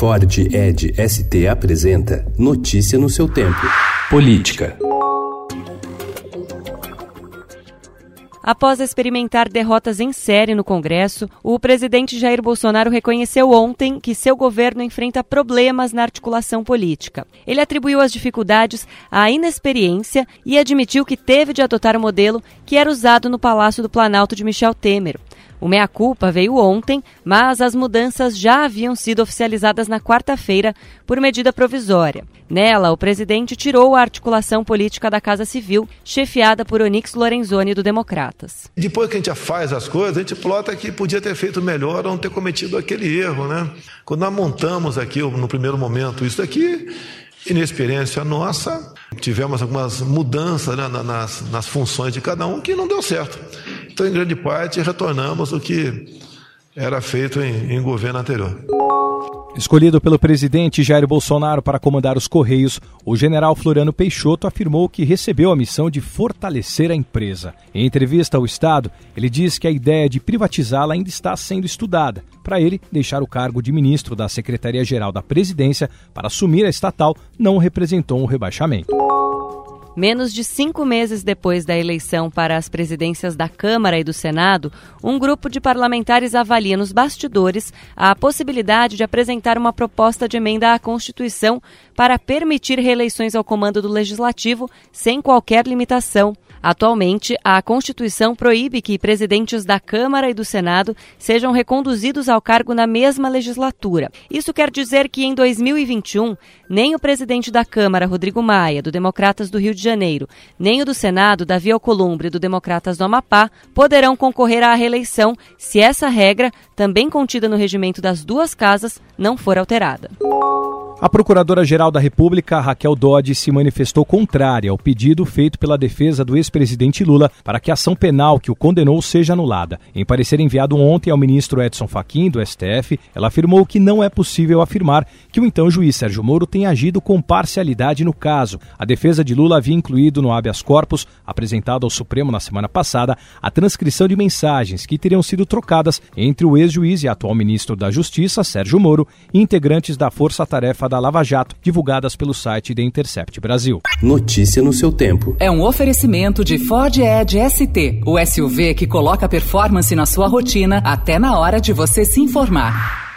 Ford Ed ST apresenta Notícia no seu tempo. Política. Após experimentar derrotas em série no Congresso, o presidente Jair Bolsonaro reconheceu ontem que seu governo enfrenta problemas na articulação política. Ele atribuiu as dificuldades à inexperiência e admitiu que teve de adotar o modelo que era usado no Palácio do Planalto de Michel Temer. O meia-culpa veio ontem, mas as mudanças já haviam sido oficializadas na quarta-feira por medida provisória. Nela, o presidente tirou a articulação política da Casa Civil, chefiada por Onix Lorenzoni do Democratas. Depois que a gente faz as coisas, a gente plota que podia ter feito melhor ou não ter cometido aquele erro, né? Quando nós montamos aqui, no primeiro momento, isso aqui, inexperiência nossa, tivemos algumas mudanças né, nas, nas funções de cada um que não deu certo. Então, em grande parte, retornamos o que era feito em, em governo anterior. Escolhido pelo presidente Jair Bolsonaro para comandar os Correios, o general Floriano Peixoto afirmou que recebeu a missão de fortalecer a empresa. Em entrevista ao Estado, ele diz que a ideia de privatizá-la ainda está sendo estudada. Para ele, deixar o cargo de ministro da Secretaria-Geral da Presidência para assumir a estatal não representou um rebaixamento. Menos de cinco meses depois da eleição para as presidências da Câmara e do Senado, um grupo de parlamentares avalia nos bastidores a possibilidade de apresentar uma proposta de emenda à Constituição para permitir reeleições ao comando do Legislativo sem qualquer limitação. Atualmente, a Constituição proíbe que presidentes da Câmara e do Senado sejam reconduzidos ao cargo na mesma legislatura. Isso quer dizer que em 2021, nem o presidente da Câmara, Rodrigo Maia, do Democratas do Rio de Janeiro, nem o do Senado, Davi Alcolumbre, do Democratas do Amapá, poderão concorrer à reeleição se essa regra, também contida no regimento das duas casas, não for alterada. A Procuradora-Geral da República, Raquel Dodge, se manifestou contrária ao pedido feito pela defesa do ex-presidente Lula para que a ação penal que o condenou seja anulada. Em parecer enviado ontem ao ministro Edson Fachin, do STF, ela afirmou que não é possível afirmar que o então juiz Sérgio Moro tenha agido com parcialidade no caso. A defesa de Lula havia incluído no habeas corpus, apresentado ao Supremo na semana passada, a transcrição de mensagens que teriam sido trocadas entre o ex-juiz e atual ministro da Justiça, Sérgio Moro, e integrantes da Força Tarefa da Lava Jato, divulgadas pelo site The Intercept Brasil. Notícia no seu tempo. É um oferecimento de Ford Edge ST, o SUV que coloca performance na sua rotina até na hora de você se informar.